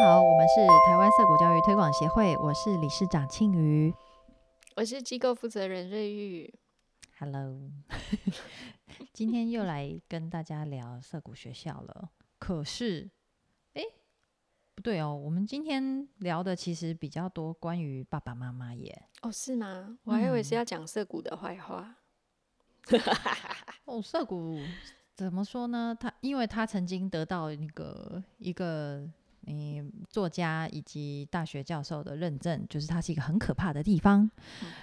好，我们是台湾色谷教育推广协会，我是理事长庆瑜。我是机构负责人瑞玉。Hello，今天又来跟大家聊色谷学校了。可是，哎，不对哦，我们今天聊的其实比较多关于爸爸妈妈耶。哦，是吗？我还以为是嗯要讲涩谷的坏话。哦，涩谷怎么说呢？他因为他曾经得到那个一个嗯作家以及大学教授的认证，就是它是一个很可怕的地方。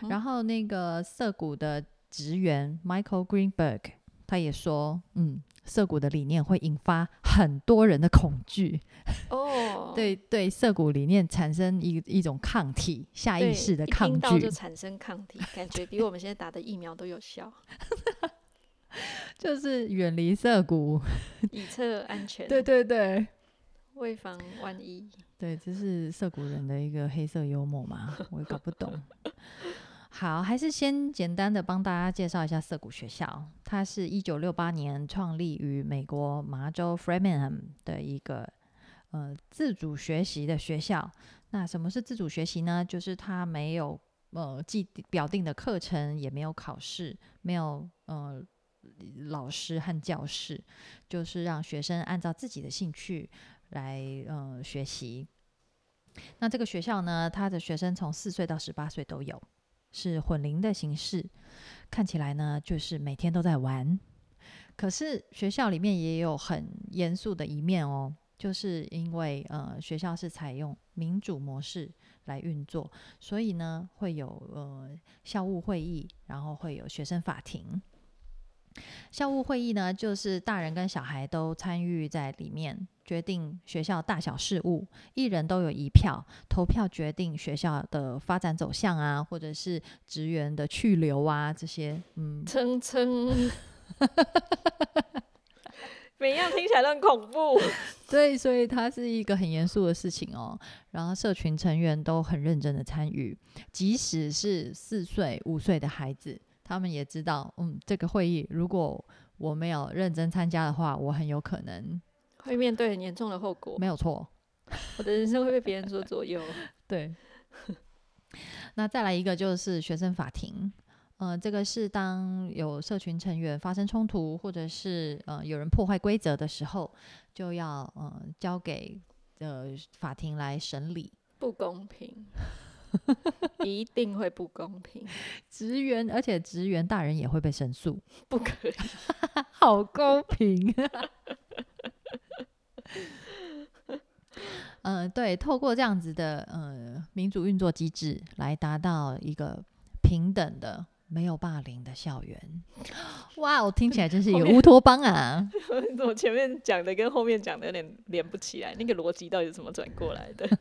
嗯然后那个涩谷的职员 Michael Greenberg 他也说，嗯，涩谷的理念会引发很多人的恐惧，哦，对对，涩谷理念产生一一种抗体，下，意识的抗拒听到就，产生抗体，感觉比我们现在打的疫苗都有效，就是远离涩谷。以测安全，对对对。为防万一。对，这是涩谷人的一个黑色幽默嘛，我也搞不懂。好，还是先简单的帮大家介绍一下涩谷学校。它是一九六八年创立于美国麻州 Framingham 的一个呃自主学习的学校。那什么是自主学习呢？就是它没有呃既表定的课程，也没有考试，没有呃老师和教室，就是让学生按照自己的兴趣来呃学习。那这个学校呢，他的学生从四岁到十八岁都有，是混龄的形式。看起来呢，就是每天都在玩。可是学校里面也有很严肃的一面哦，就是因为呃学校是采用民主模式来运作，所以呢会有呃校务会议，然后会有学生法庭。校务会议呢，就是大人跟小孩都参与在里面，决定学校大小事务，一人都有一票，投票决定学校的发展走向啊，或者是职员的去留啊，这些，嗯，蹭蹭，每样听起来都很恐怖。对，所以它是一个很严肃的事情哦。然后社群成员都很认真的参与，即使是四岁、五岁的孩子，他们也知道，嗯，这个会议如果我没有认真参加的话，我很有可能会面对很严重的后果，没有错。我的人生会被别人所左右。对，那再来一个就是学生法庭。呃，这个是当有社群成员发生冲突，或者是呃有人破坏规则的时候，就要呃交给呃法庭来审理。不公平，一定会不公平，职员，而且职员大人也会被申诉，不可以。好公平。嗯、对，透过这样子的呃民主运作机制，来达到一个平等的、没有霸凌的校园。哇，我听起来真是一个乌托邦啊！我前面讲的跟后面讲的有点连不起来，那个逻辑到底是怎么转过来的？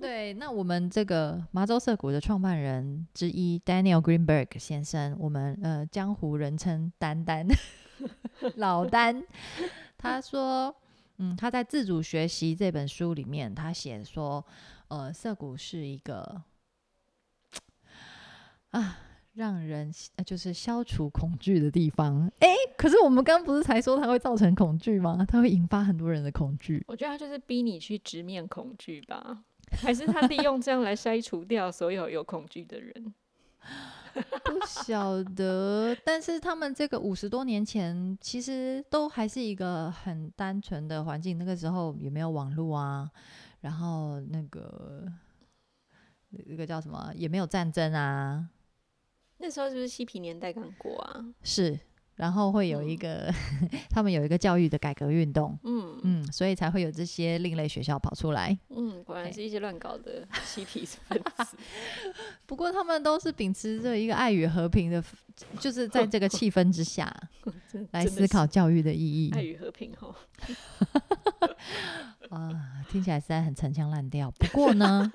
对，那我们这个麻州涩谷的创办人之一 Daniel Greenberg 先生，我们呃江湖人称丹丹 老丹，他说，嗯，他在《自主学习》这本书里面，他写说，呃，涩谷是一个啊。让人呃就是消除恐惧的地方，诶，可是我们刚刚不是才说它会造成恐惧吗？它会引发很多人的恐惧。我觉得他就是逼你去直面恐惧吧，还是他利用这样来筛除掉所有有恐惧的人？不晓得，但是他们这个五十多年前，其实都还是一个很单纯的环境，那个时候也没有网络啊，然后那个那个叫什么，也没有战争啊，那时候是不是嬉皮年代刚过啊？是，然后会有一嗯个、他们有一个教育的改革运动，嗯嗯，所以才会有这些另类学校跑出来。嗯，果然是一些乱搞的嬉皮分子。不过他们都是秉持着一个爱与和平的，就是在这个气氛之下 来思考教育的意义。爱与和平哦。啊，听起来实在很陈腔滥调。不过呢，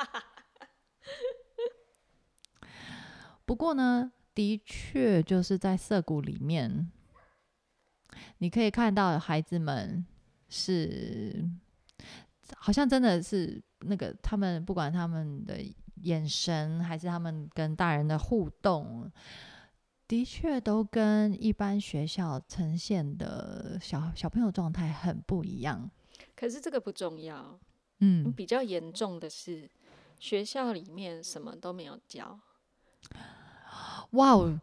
不过呢，的确就是在涩谷里面，你可以看到孩子们是，好像真的是那个他们不管他们的眼神，还是他们跟大人的互动。的确，都跟一般学校呈现的小小朋友状态很不一样。可是这个不重要，嗯，比较严重的是学校里面什么都没有教。哇哦，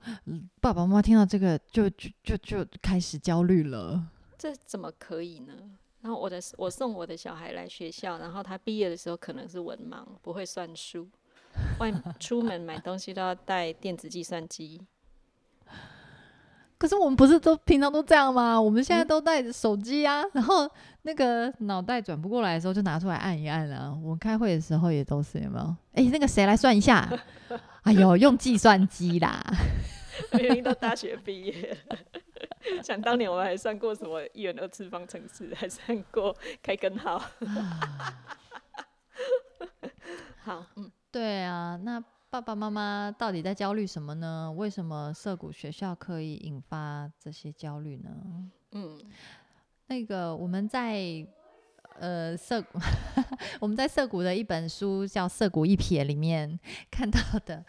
爸爸妈妈听到这个就就就就开始焦虑了。这怎么可以呢？然后我的我送我的小孩来学校，然后他毕业的时候可能是文盲，不会算数，外出门买东西都要带电子计算机。可是我们不是都平常都这样吗？我们现在都带着手机啊，然后那个脑袋转不过来的时候就拿出来按一按啊。我们开会的时候也都是有没有？哎、那个谁来算一下？哎呦，用计算机啦。明明都大学毕业了，想当年我们还算过什么一元二次方程式，还算过开根号。好，嗯，对啊，那爸爸妈妈到底在焦虑什么呢？为什么涩谷学校可以引发这些焦虑呢？嗯，那个我们在呃涩谷，我们在涩谷的一本书叫《涩谷一瞥》里面看到的，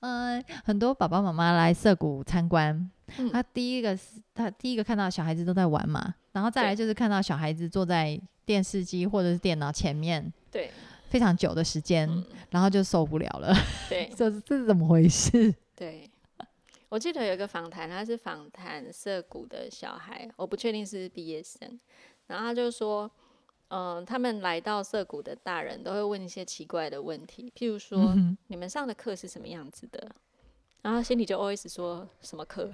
呃，很多爸爸妈妈来涩谷参观，嗯他第一个是他第一个看到小孩子都在玩嘛，然后再来就是看到小孩子坐在电视机或者是电脑前面对，非常久的时间，嗯，然后就受不了了，对，这是这是怎么回事？对。我记得有一个访谈，他是访谈涩谷的小孩，我不确定是毕业生，然后他就说，嗯、他们来到涩谷的大人都会问一些奇怪的问题，譬如说，嗯你们上的课是什么样子的？然后心里就 always 说什么课，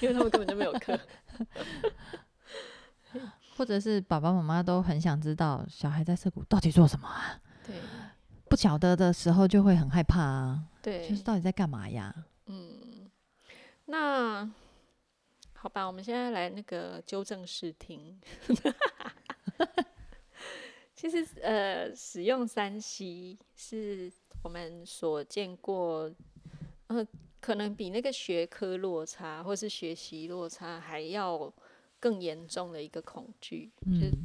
因为他们根本就没有课。或者是爸爸妈妈都很想知道小孩在涩谷到底做什么啊？对不晓得的时候就会很害怕啊，对就，是到底在干嘛呀？嗯那好吧，我们现在来那个纠正视听。其实呃，使用三 C 是我们所见过，呃，可能比那个学科落差或是学习落差还要更严重的一个恐惧。就是嗯，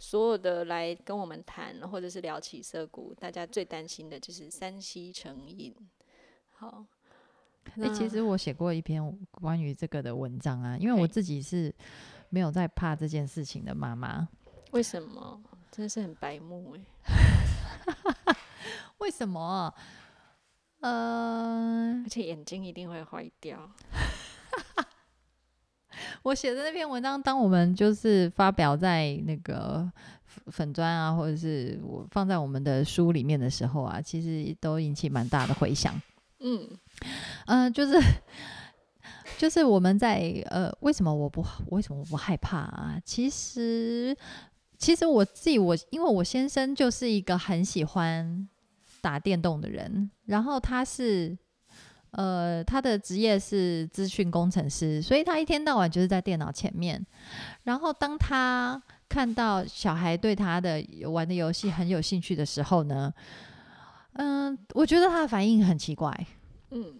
所有的来跟我们谈，或者是聊起色谷，大家最担心的就是三西成瘾。好，哎、那其实我写过一篇关于这个的文章啊，因为我自己是没有在怕这件事情的妈妈。为什么？真的是很白目哎、为什么？呃而，且眼睛一定会坏掉。我写的那篇文章，当我们就是发表在那个粉粉砖啊，或者是我放在我们的书里面的时候啊，其实都引起蛮大的回响。嗯嗯、就是就是我们在呃，为什么我不为什么我不害怕啊？其实其实我自己我因为我先生就是一个很喜欢打电动的人，然后他是。呃，他的职业是资讯工程师，所以他一天到晚就是在电脑前面。然后当他看到小孩对他的玩的游戏很有兴趣的时候呢，嗯、我觉得他的反应很奇怪。嗯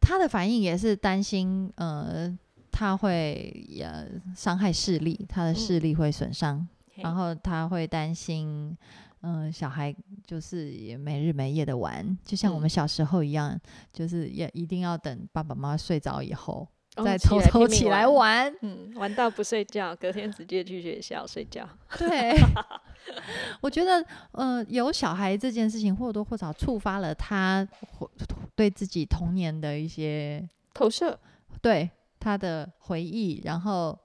他的反应也是担心，呃，他会呃伤害视力，他的视力会损伤，嘿然后他会担心，嗯、小孩就是也没日没夜的玩，就像我们嗯小时候一样，就是也一定要等爸爸妈妈睡着以后，哦再偷偷起来玩。嗯，玩到不睡觉，隔天直接去学校睡觉。对，我觉得，呃，有小孩这件事情或多或少触发了他对自己童年的一些投射，对他的回忆，然后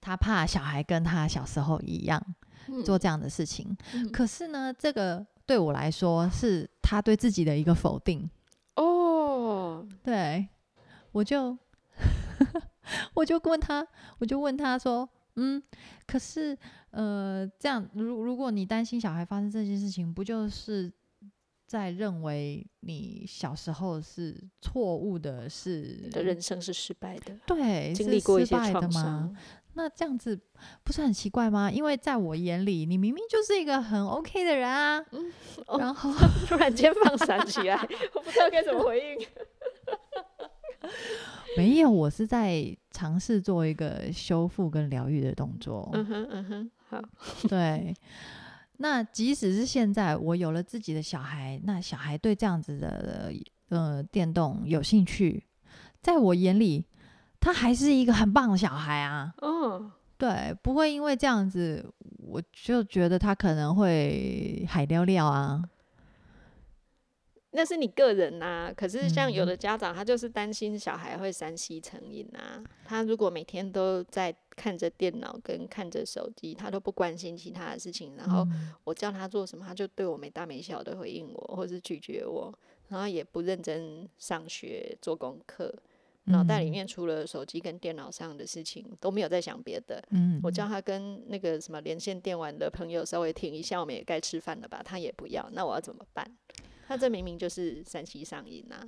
他怕小孩跟他小时候一样嗯做这样的事情。嗯可是呢，这个对我来说是他对自己的一个否定。哦，对，我就 我就问他，我就问他说，嗯，可是呃，这样如如果你担心小孩发生这件事情，不就是在认为你小时候是错误的，是你的人生是失败的，对是经历过一些失败的创吗？伤。那这样子不是很奇怪吗？因为在我眼里，你明明就是一个很 OK 的人啊。哦然后突然间放闪起来，我不知道该怎么回应。没有，我是在尝试做一个修复跟疗愈的动作。嗯哼嗯哼，好，对，那即使是现在我有了自己的小孩，那小孩对这样子的呃电动有兴趣，在我眼里，他还是一个很棒的小孩啊。哦，对，不会因为这样子，我就觉得他可能会海撩撩啊。那是你个人呐、可是像有嗯的家长，他就是担心小孩会三 C 成瘾啊。他如果每天都在看着电脑跟看着手机，他都不关心其他的事情，然后嗯我叫他做什么，他就对我没大没小的回应我，或是拒绝我，然后也不认真上学做功课，脑袋里嗯面除了手机跟电脑上的事情都没有在想别的。嗯，我叫他跟那个什么连线电玩的朋友稍微停一下，我们也该吃饭了吧？他也不要，那我要怎么办？他这明明就是三七上瘾啊！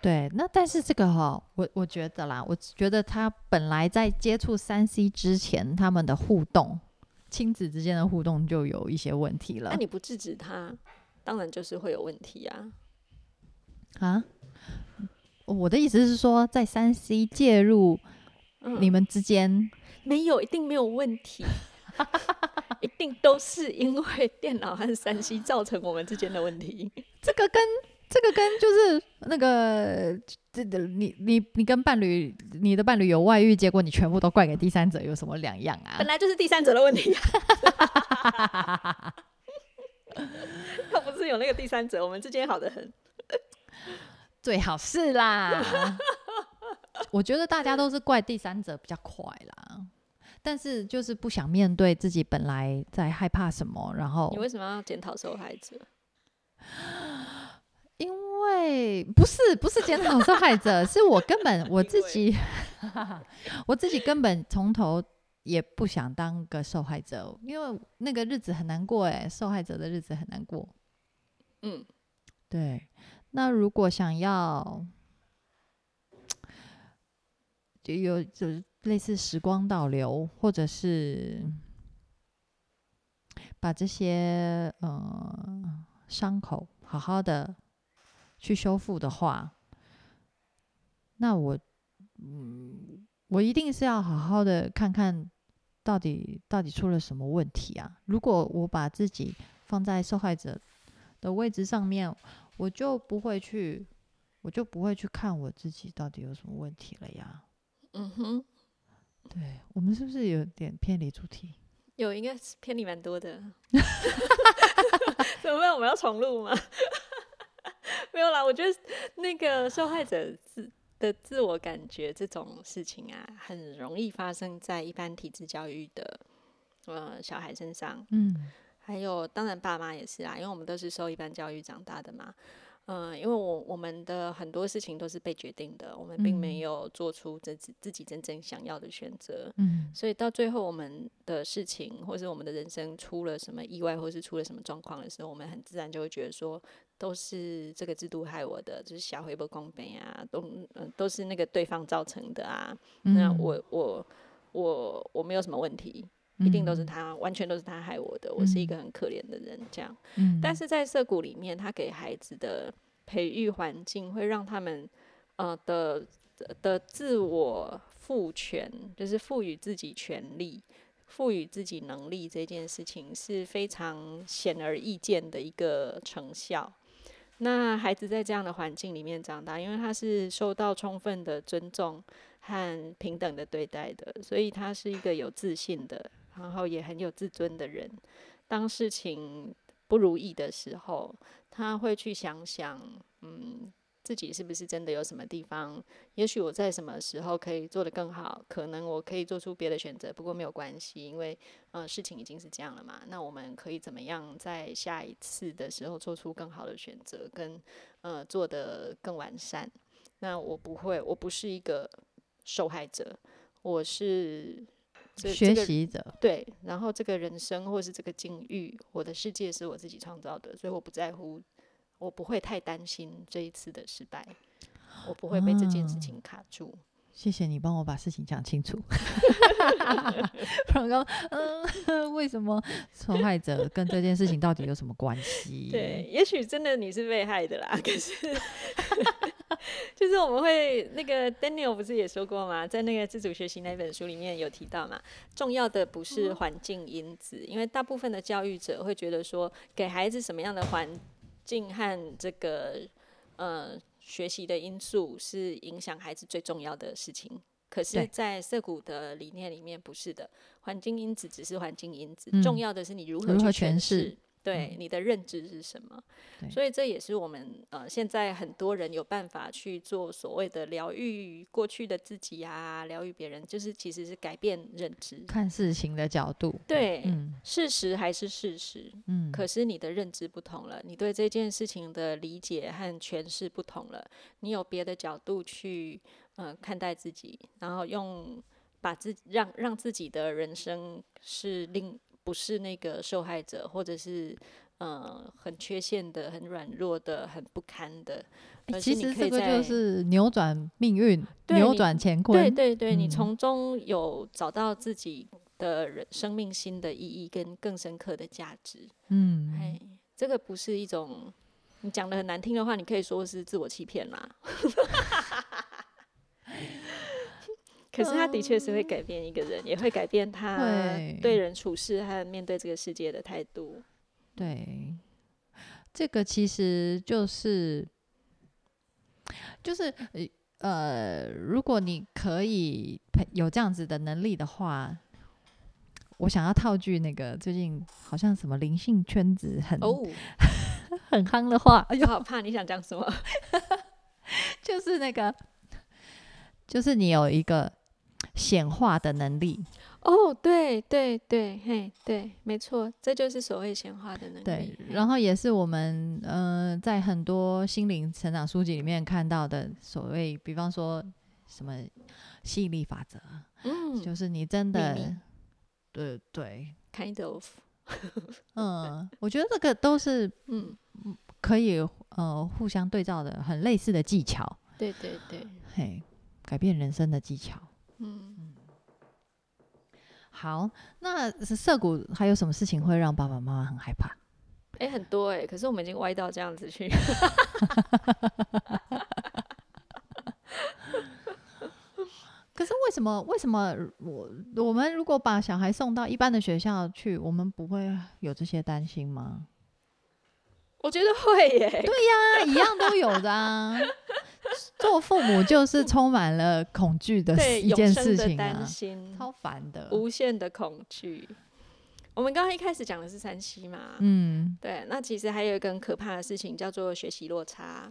对，那但是这个哈、我我觉得啦，我觉得他本来在接触三 C 之前，他们的互动，亲子之间的互动就有一些问题了那你不制止他，当然就是会有问题啊。啊。我的意思是说，在三 C 介入嗯，你们之间，没有，一定没有问题，一定都是因为电脑和三 C 造成我们之间的问题。这个跟这个跟就是那个这的你你你跟伴侣，你的伴侣有外遇，结果你全部都怪给第三者，有什么两样啊本？来就是第三者的问题、啊，要不是有那个第三者，我们之间好的很。最好是啦。我觉得大家都是怪第三者比较快啦，但是就是不想面对自己本来在害怕什么，然后你为什么要检讨受害者？因为不是不是检讨受害者，是我根本我自己，我自己根本从头也不想当个受害者，因为那个日子很难过哎，受害者的日子很难过。嗯，对，那如果想要就有就是类似时光倒流，或者是把这些呃伤口好好的去修复的话，那我嗯，我一定是要好好的看看到底到底出了什么问题啊！如果我把自己放在受害者的位置上面，我就不会去，我就不会去看我自己到底有什么问题了呀。嗯哼，对我们是不是有点偏离主题？有应该是偏离蛮多的。怎么办？我们要重录吗？没有啦，我觉得那个受害者自的自我感觉这种事情啊，很容易发生在一般体制教育的呃小孩身上。嗯还有，当然爸妈也是啊，因为我们都是受一般教育长大的嘛。嗯、因为我我们的很多事情都是被决定的，我们并没嗯有做出自己自己真正想要的选择。嗯所以到最后，我们的事情或是我们的人生出了什么意外，或是出了什么状况的时候，我们很自然就会觉得说，都是这个制度害我的，就是小回不公平啊，都嗯、都是那个对方造成的啊。那嗯我我我我没有什么问题，一定都是嗯他，完全都是他害我的，我是一个很可怜的人，这样。嗯但是在社谷里面，他给孩子的培育环境会让他们呃的的自我赋权，就是赋予自己权利、赋予自己能力这件事情是非常显而易见的一个成效。那孩子在这样的环境里面长大，因为他是受到充分的尊重和平等的对待的，所以他是一个有自信的，然后也很有自尊的人。当事情不如意的时候，他会去想想，嗯，自己是不是真的有什么地方，也许我在什么时候可以做得更好，可能我可以做出别的选择，不过没有关系，因为呃事情已经是这样了嘛，那我们可以怎么样在下一次的时候做出更好的选择，跟呃做得更完善。那我不会，我不是一个受害者，我是学习者，对，然后这个人生或是这个境遇，我的世界是我自己创造的，所以我不在乎，我不会太担心这一次的失败，我不会被这件事啊情卡住。谢谢你帮我把事情讲清楚。不然刚嗯，为什么受害者跟这件事情到底有什么关系？对，，也许真的你是被害的啦，可是 就是我们会那个 Daniel 不是也说过吗？在那个自主学习那本书里面有提到嘛，重要的不是环境因子，因为大部分的教育者会觉得说，给孩子什么样的环境和这个呃学习的因素是影响孩子最重要的事情。可是，在涩谷的理念里面不是的，环境因子只是环境因子，嗯重要的是你如何去诠释。对你的认知是什么？所以这也是我们呃现在很多人有办法去做所谓的疗愈过去的自己啊，疗愈别人，就是其实是改变认知。看事情的角度，对，嗯。事实还是事实，嗯，可是你的认知不同了，你对这件事情的理解和诠释不同了，你有别的角度去呃看待自己，然后用把自让让自己的人生是另不是那个受害者，或者是呃很缺陷的、很软弱的、很不堪的，其实这个就是扭转命运、扭转乾坤。对对对，你嗯从中有找到自己的人生命新的意义跟更深刻的价值。嗯，哎，这个不是一种你讲的很难听的话，你可以说是自我欺骗啦。可是他的确是会改变一个人，也会改变他会对人处事和面对这个世界的态度。对，这个其实就是就是呃呃，如果你可以有这样子的能力的话，我想要套句那个最近好像什么灵性圈子很、哦，很夯的话，哎呦，好怕你想讲什么？就是那个，就是你有一个显化的能力，哦，对对对，嘿，对，没错，这就是所谓显化的能力。对，然后也是我们呃在很多心灵成长书籍里面看到的所谓，比方说什么吸引力法则，嗯就是你真秘的密。对对，，kind of，嗯，我觉得这个都是嗯，可以呃互相对照的，很类似的技巧，对对对，嘿，改变人生的技巧。嗯。好，那涩谷还有什么事情会让爸爸妈妈很害怕？哎、很多哎、可是我们已经歪到这样子去。可是为什么？为什么我我们如果把小孩送到一般的学校去，我们不会有这些担心吗？我觉得会耶、啊，一样都有的啊。做父母就是充满了恐惧的 对，永一件事情啊，心，超烦的。无限的恐惧。我们刚刚一开始讲的是山西嘛，嗯，对，那其实还有一个很可怕的事情叫做学习落差，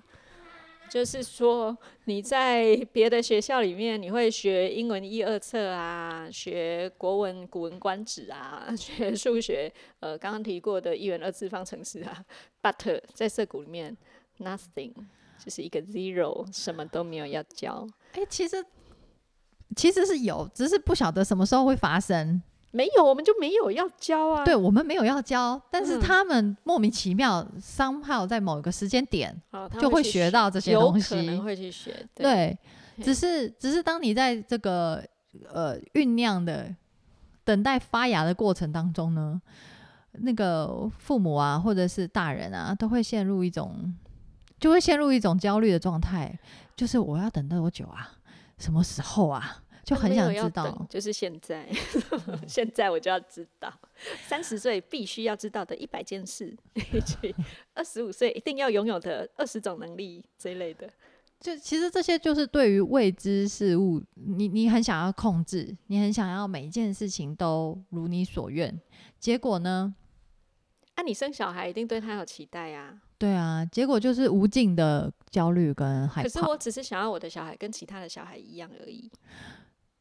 就是说你在别的学校里面，你会学英文一二册啊，学国文《古文观止》啊，学数学，呃，刚刚提过的一元二次方程式啊，but 在涩谷里面，nothing，就是一个 zero，什么都没有要教。哎、其实其实是有，只是不晓得什么时候会发生。没有，我们就没有要教啊。对我们没有要教，但是嗯他们莫名其妙 somehow 在某一个时间点就会学到这些东西能。会去学。对，对，只是只是当你在这个呃酝酿的等待发芽的过程当中呢，那个父母啊或者是大人啊都会陷入一种就会陷入一种焦虑的状态，就是我要等多久啊？什么时候啊？就很想知道。就是现在 现在我就要知道，三十岁必须要知道的一百件事，以及 二十五岁一定要拥有的二十种能力这一类的。就其实这些就是对于未知事物，你你很想要控制，你很想要每一件事情都如你所愿，结果呢？啊，你生小孩一定对他有期待啊。对啊，结果就是无尽的焦虑跟害怕。可是我只是想要我的小孩跟其他的小孩一样而已。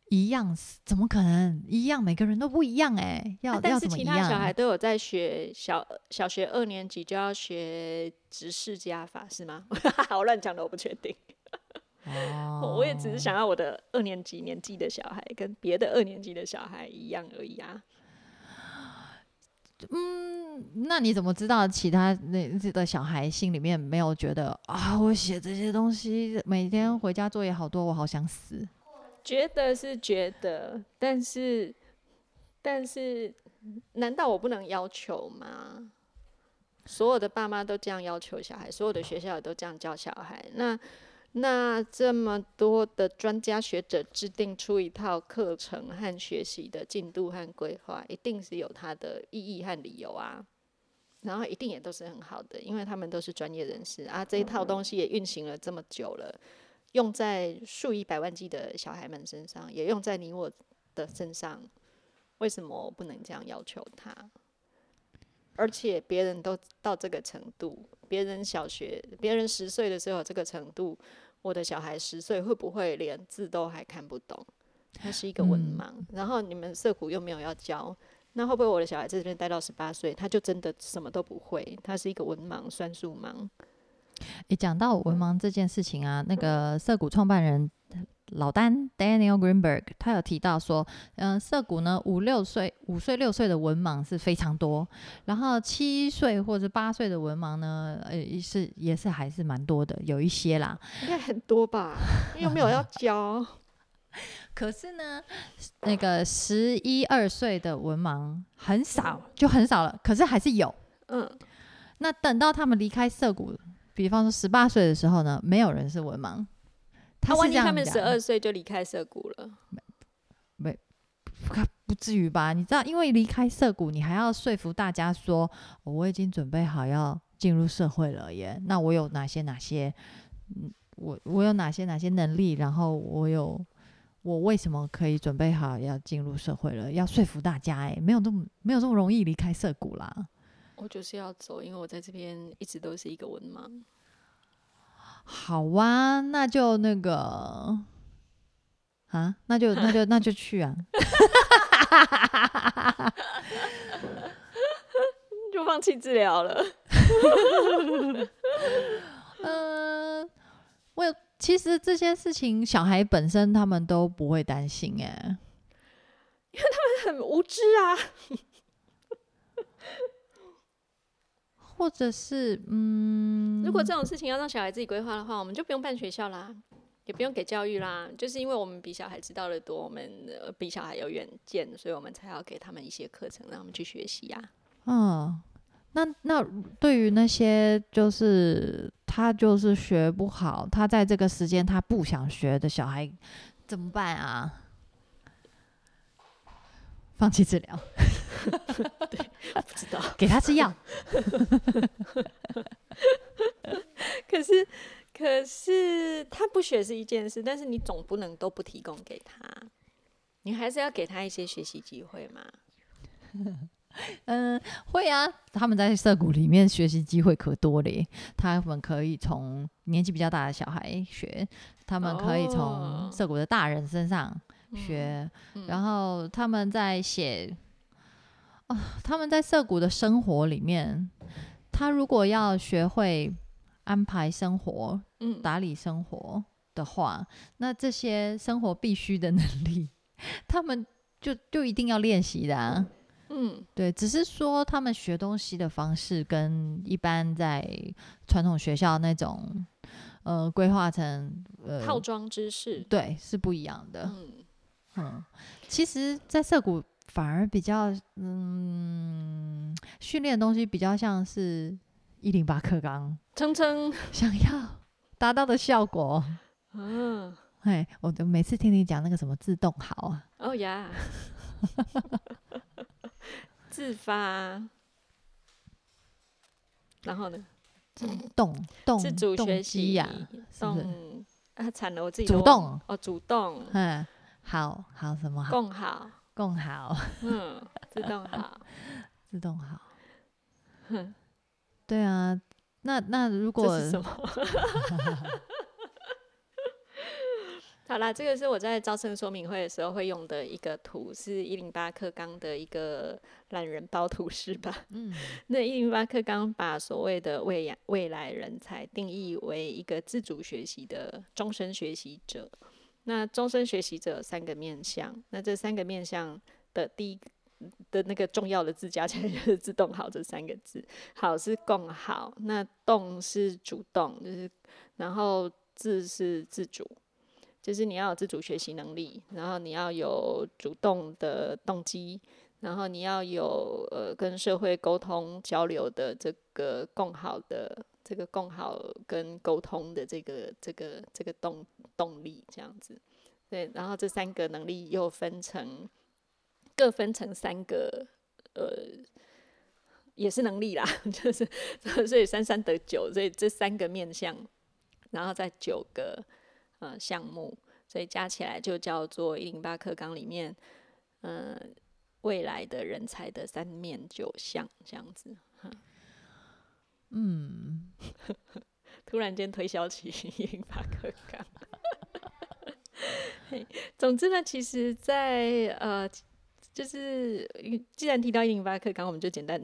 一样，怎么可能一样？每个人都不一样哎、要、啊但是其他小孩？都有在学小小学二年级就要学直视加法是吗？我乱讲的，我不确定。哦我也只是想要我的二年级年纪的小孩跟别的二年级的小孩一样而已啊。嗯，那你怎么知道其他那的小孩心里面没有觉得啊？我写这些东西，每天回家作业好多，我好想死。觉得是觉得，但是但是，难道我不能要求吗？所有的爸妈都这样要求小孩，所有的学校也都这样教小孩。那那这么多的专家学者制定出一套课程和学习的进度和规划，一定是有它的意义和理由啊。然后一定也都是很好的，因为他们都是专业人士啊。这一套东西也运行了这么久了，用在数以百万计的小孩们身上，也用在你我的身上，为什么不能这样要求他？而且别人都到这个程度，别人小学，别人十岁的时候这个程度，我的小孩十岁会不会连字都还看不懂？他是一个文盲，然后你们社谷又没有要教，那会不会我的小孩在这边待到十八岁，他就真的什么都不会？他是一个文盲，算术盲。诶，讲到文盲这件事情啊，那个涩谷创办人老丹 Daniel Greenberg 他有提到说，嗯、涩谷呢五六岁、五岁六岁的文盲是非常多，然后七岁或者八岁的文盲呢，呃，是也是还是蛮多的，有一些啦。应该很多吧？又没有要教。可是呢，那个十一二岁的文盲很少，就很少了。可是还是有。嗯，那等到他们离开涩谷，比方说十八岁的时候呢，没有人是文盲。他他是这样万一他们十二岁就离开涩谷了，没不不至于吧？你知道，因为离开涩谷，你还要说服大家说，哦我已经准备好要进入社会了耶。那我有哪些哪些？嗯，我我有哪些哪些能力？然后我有我为什么可以准备好要进入社会了？要说服大家，哎，没有这么没有这么容易离开涩谷啦。我就是要走，因为我在这边一直都是一个文盲。好啊，那就那个啊，那就那就那就去啊。就放弃治疗了。呃，我有其实这些事情，小孩本身他们都不会担心哎。很无知啊！或者是嗯，如果这种事情要让小孩自己规划的话，我们就不用办学校啦，也不用给教育啦。就是因为我们比小孩知道的多，我们、呃、比小孩有远见，所以我们才要给他们一些课程，让他们去学习呀、嗯，那那对于那些就是他就是学不好，他在这个时间他不想学的小孩怎么办啊？放弃治疗，不知道，给他吃药。可是可是他不学是一件事，但是你总不能都不提供给他，你还是要给他一些学习机会嘛。嗯，会啊，他们在社谷里面学习机会可多嘞。他们可以从年纪比较大的小孩学，他们可以从哦涩谷的大人身上学，然后他们在写，哦，他们在涩谷的生活里面，他如果要学会安排生活、嗯，打理生活的话，那这些生活必须的能力，他们就就一定要练习的、啊。嗯，对，只是说他们学东西的方式跟一般在传统学校那种呃规划成呃套装知识，对是不一样的。嗯，嗯，其实，在涩谷反而比较嗯训练的东西比较像是一零八课纲。称称，想要达到的效果。嗯，哎，我就每次听你讲那个什么自动好啊，哦呀，自发，然后呢，动动自主动学习呀、是不是？动？啊，惨了，我自己主动哦，主动。嗯，好好什么好？共好，共好。嗯，自动好，自动好。哼对啊，那那如果是什么？好啦，这个是我在招生说明会的时候会用的一个图，是一零八课纲的一个懒人包图示吧。嗯 那一零八课纲把所谓的未来未来人才定义为一个自主学习的终身学习者。那终身学习者三个面向，那这三个面向的第一的那个重要的字加起来就是“自动好”这三个字。好是共好，那动是主动，就是然后自是自主，就是你要有自主学习能力，然后你要有主动的动机，然后你要有呃跟社会沟通交流的这个共好的这个共好跟沟通的这个这个这个动动力这样子。对，然后这三个能力又分成各分成三个呃。也是能力啦，就是所以三三得九，所以这三个面向，然后再九个呃项目，所以加起来就叫做一零八课纲里面，呃，未来的人才的三面九项这样子。嗯，嗯 突然间推销起一零八课纲。总之呢，其实在，呃，就是既然提到一零八课纲，我们就简单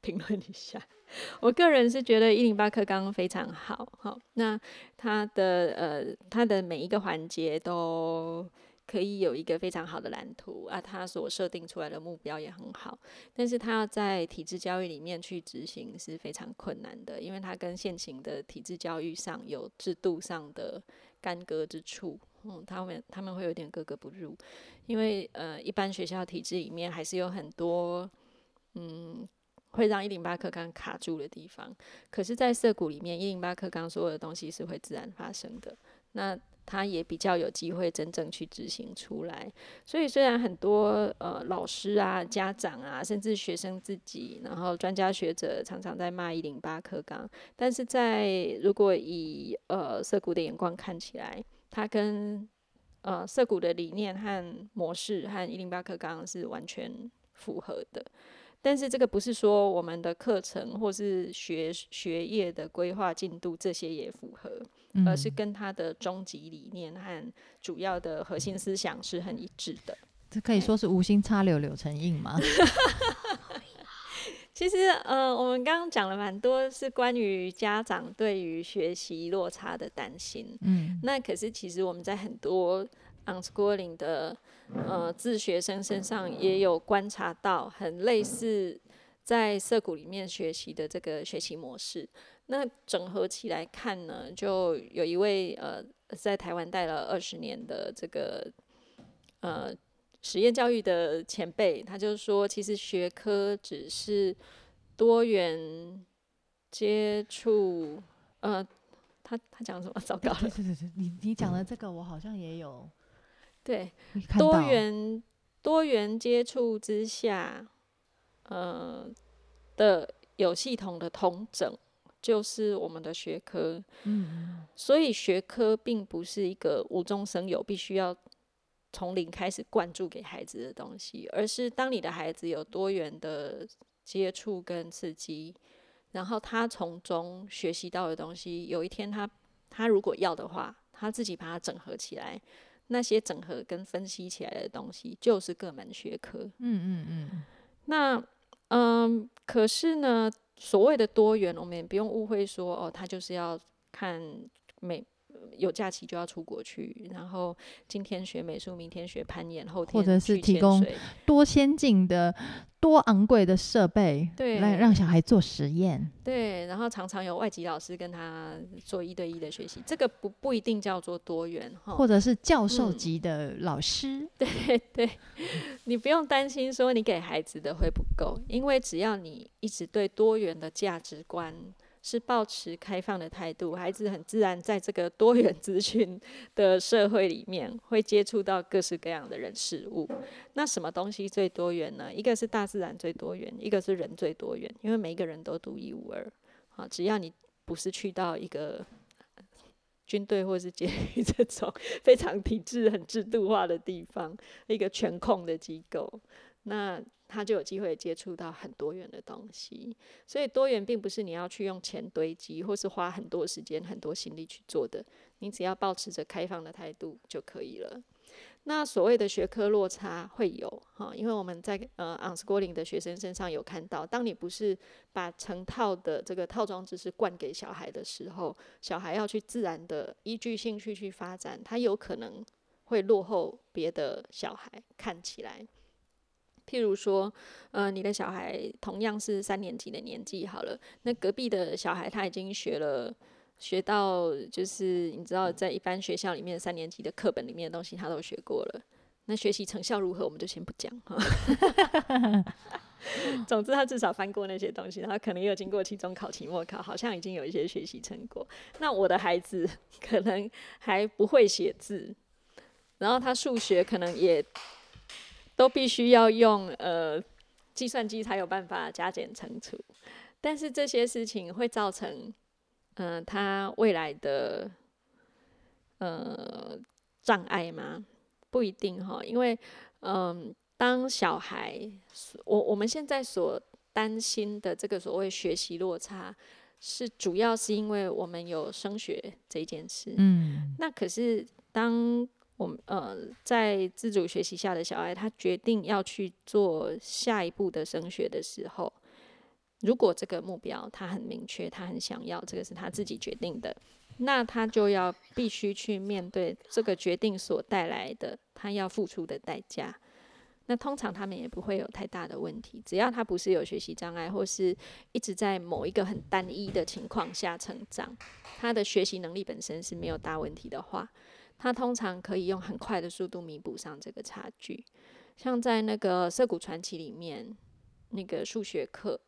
评论一下。我个人是觉得一零八课纲非常好，好，那它的呃，它的每一个环节都可以有一个非常好的蓝图啊，他所设定出来的目标也很好，但是他要在体制教育里面去执行是非常困难的，因为他跟现行的体制教育上有制度上的干戈之处。嗯，他们他们会有点格格不入，因为呃，一般学校体制里面还是有很多嗯，会让一零八课纲卡住的地方。可是，在涩谷里面，一零八课纲所有的东西是会自然发生的，那他也比较有机会真正去执行出来。所以，虽然很多呃老师啊、家长啊，甚至学生自己，然后专家学者常常在骂一零八课纲，但是在如果以呃社谷的眼光看起来，它跟呃社谷的理念和模式和一零八课纲是完全符合的，但是这个不是说我们的课程或是学学业的规划进度这些也符合，而是跟他的终极理念和主要的核心思想是很一致的。这可以说是无心插柳柳成荫吗？其实，呃，我们刚刚讲了蛮多是关于家长对于学习落差的担心。嗯，那可是其实我们在很多 unschooling 的呃自学生身上也有观察到很类似在涩谷里面学习的这个学习模式。那整合起来看呢，就有一位呃在台湾待了二十年的这个呃。实验教育的前辈，他就说，其实学科只是多元接触。呃，他他讲什么？糟糕了！对对对，你你讲的这个，我好像也有。对，多元多元接触之下，呃的有系统的统整，就是我们的学科。嗯。所以学科并不是一个无中生有，必须要。从零开始灌注给孩子的东西，而是当你的孩子有多元的接触跟刺激，然后他从中学习到的东西，有一天他他如果要的话，他自己把它整合起来，那些整合跟分析起来的东西就是各门学科。嗯嗯嗯。那嗯，可是呢，所谓的多元，我们也不用误会说哦，他就是要看每。有假期就要出国去，然后今天学美术，明天学攀岩，后天或者是提供多先进的、多昂贵的设备，对，来让小孩做实验。对，然后常常有外籍老师跟他做一对一的学习，这个不不一定叫做多元哈，或者是教授级的老师。对对，你不用担心说你给孩子的会不够，因为只要你一直对多元的价值观。是保持开放的态度，孩子很自然在这个多元资讯的社会里面，会接触到各式各样的人事物。那什么东西最多元呢？一个是大自然最多元，一个是人最多元。因为每一个人都独一无二。啊，只要你不是去到一个军队或是监狱 这种非常体制、很制度化的地方，一个全控的机构，那。他就有机会接触到很多元的东西，所以多元并不是你要去用钱堆积，或是花很多时间、很多心力去做的。你只要保持着开放的态度就可以了。那所谓的学科落差会有哈，因为我们在呃 unschooling 的学生身上有看到，当你不是把成套的这个套装知识灌给小孩的时候，小孩要去自然的依据兴趣去发展，他有可能会落后别的小孩，看起来。譬如说，呃，你的小孩同样是三年级的年纪好了，那隔壁的小孩他已经学了，学到就是你知道，在一般学校里面三年级的课本里面的东西他都学过了，那学习成效如何我们就先不讲哈。总之他至少翻过那些东西，然后可能有经过期中考、期末考，好像已经有一些学习成果。那我的孩子可能还不会写字，然后他数学可能也。都必须要用呃计算机才有办法加减乘除，但是这些事情会造成，嗯，他未来的呃障碍吗？不一定哈，因为嗯，当小孩，我我们现在所担心的这个所谓学习落差，是主要是因为我们有升学这件事。嗯，那可是当我们呃在自主学习下的小孩，他决定要去做下一步的升学的时候，如果这个目标他很明确，他很想要，这个是他自己决定的。那他就要必须去面对这个决定所带来的他要付出的代价。那通常他们也不会有太大的问题，只要他不是有学习障碍，或是一直在某一个很单一的情况下成长，他的学习能力本身是没有大问题的话，他通常可以用很快的速度弥补上这个差距。像在那个《涩谷传奇》里面，那个数学课，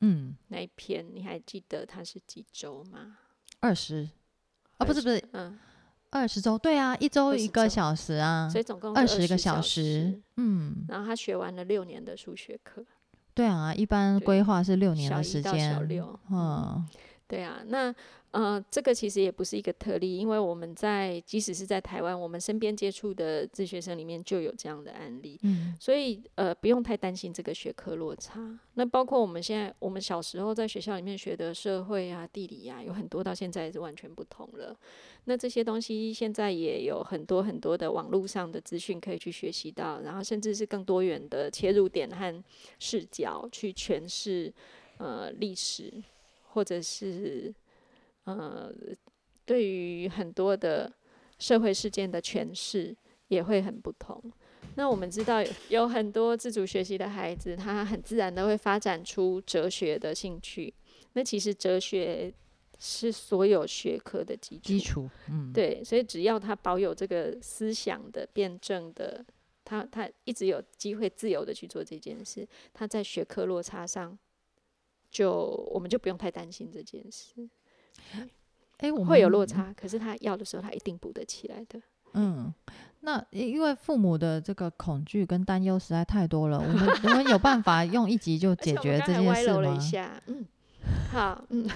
嗯，那一篇你还记得它是几周吗？二十。啊，不是不是，嗯，二十周，对啊，一周一个小时啊，所以总共二十个小时，嗯，然后他学完了六年的数学课，对啊，一般规划是六年的时间，小六，嗯，对啊，那。呃，这个其实也不是一个特例，因为我们在即使是在台湾，我们身边接触的自学生里面就有这样的案例，嗯，所以呃不用太担心这个学科落差。那包括我们现在，我们小时候在学校里面学的社会啊、地理啊，有很多到现在是完全不同了。那这些东西现在也有很多很多的网络上的资讯可以去学习到，然后甚至是更多元的切入点和视角去诠释呃历史，或者是。呃，对于很多的社会事件的诠释也会很不同。那我们知道有很多自主学习的孩子，他很自然的会发展出哲学的兴趣。那其实哲学是所有学科的基础。基础，嗯，对，所以只要他保有这个思想的辩证的，他他一直有机会自由的去做这件事。他在学科落差上，就我们就不用太担心这件事。哎，我会有落差，可是他要的时候，他一定补得起来的。嗯，那因为父母的这个恐惧跟担忧实在太多了，我们我们有办法用一集就解决这件事吗？嗯，好，嗯，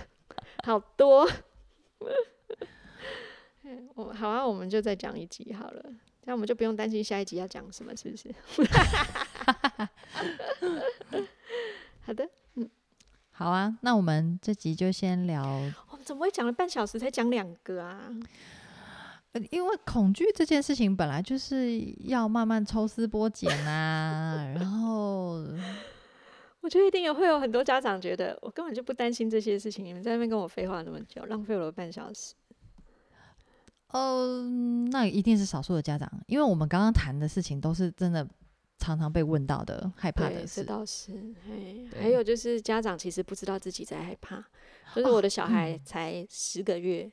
好多。我好啊，我们就再讲一集好了，这样我们就不用担心下一集要讲什么，是不是？好的。嗯好啊，那我们这集就先聊。怎么会讲了半小时才讲两个啊？因为恐惧这件事情本来就是要慢慢抽丝剥茧啊。然后，我觉得一定也会有很多家长觉得我根本就不担心这些事情，你们在那边跟我废话那么久，浪费了半小时。呃，那一定是少数的家长，因为我们刚刚谈的事情都是真的。常常被问到的害怕的事，这倒是。还有就是家长其实不知道自己在害怕，就是我的小孩才十个月，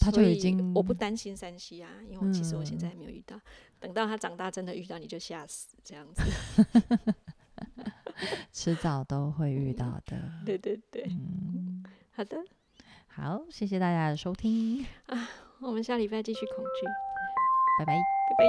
他就已经我不担心山西啊，因为其实我现在还没有遇到，等到他长大真的遇到你就吓死这样子，迟早都会遇到的。对对对，嗯，好的，好，谢谢大家的收听啊，我们下礼拜继续恐惧，拜拜，拜拜。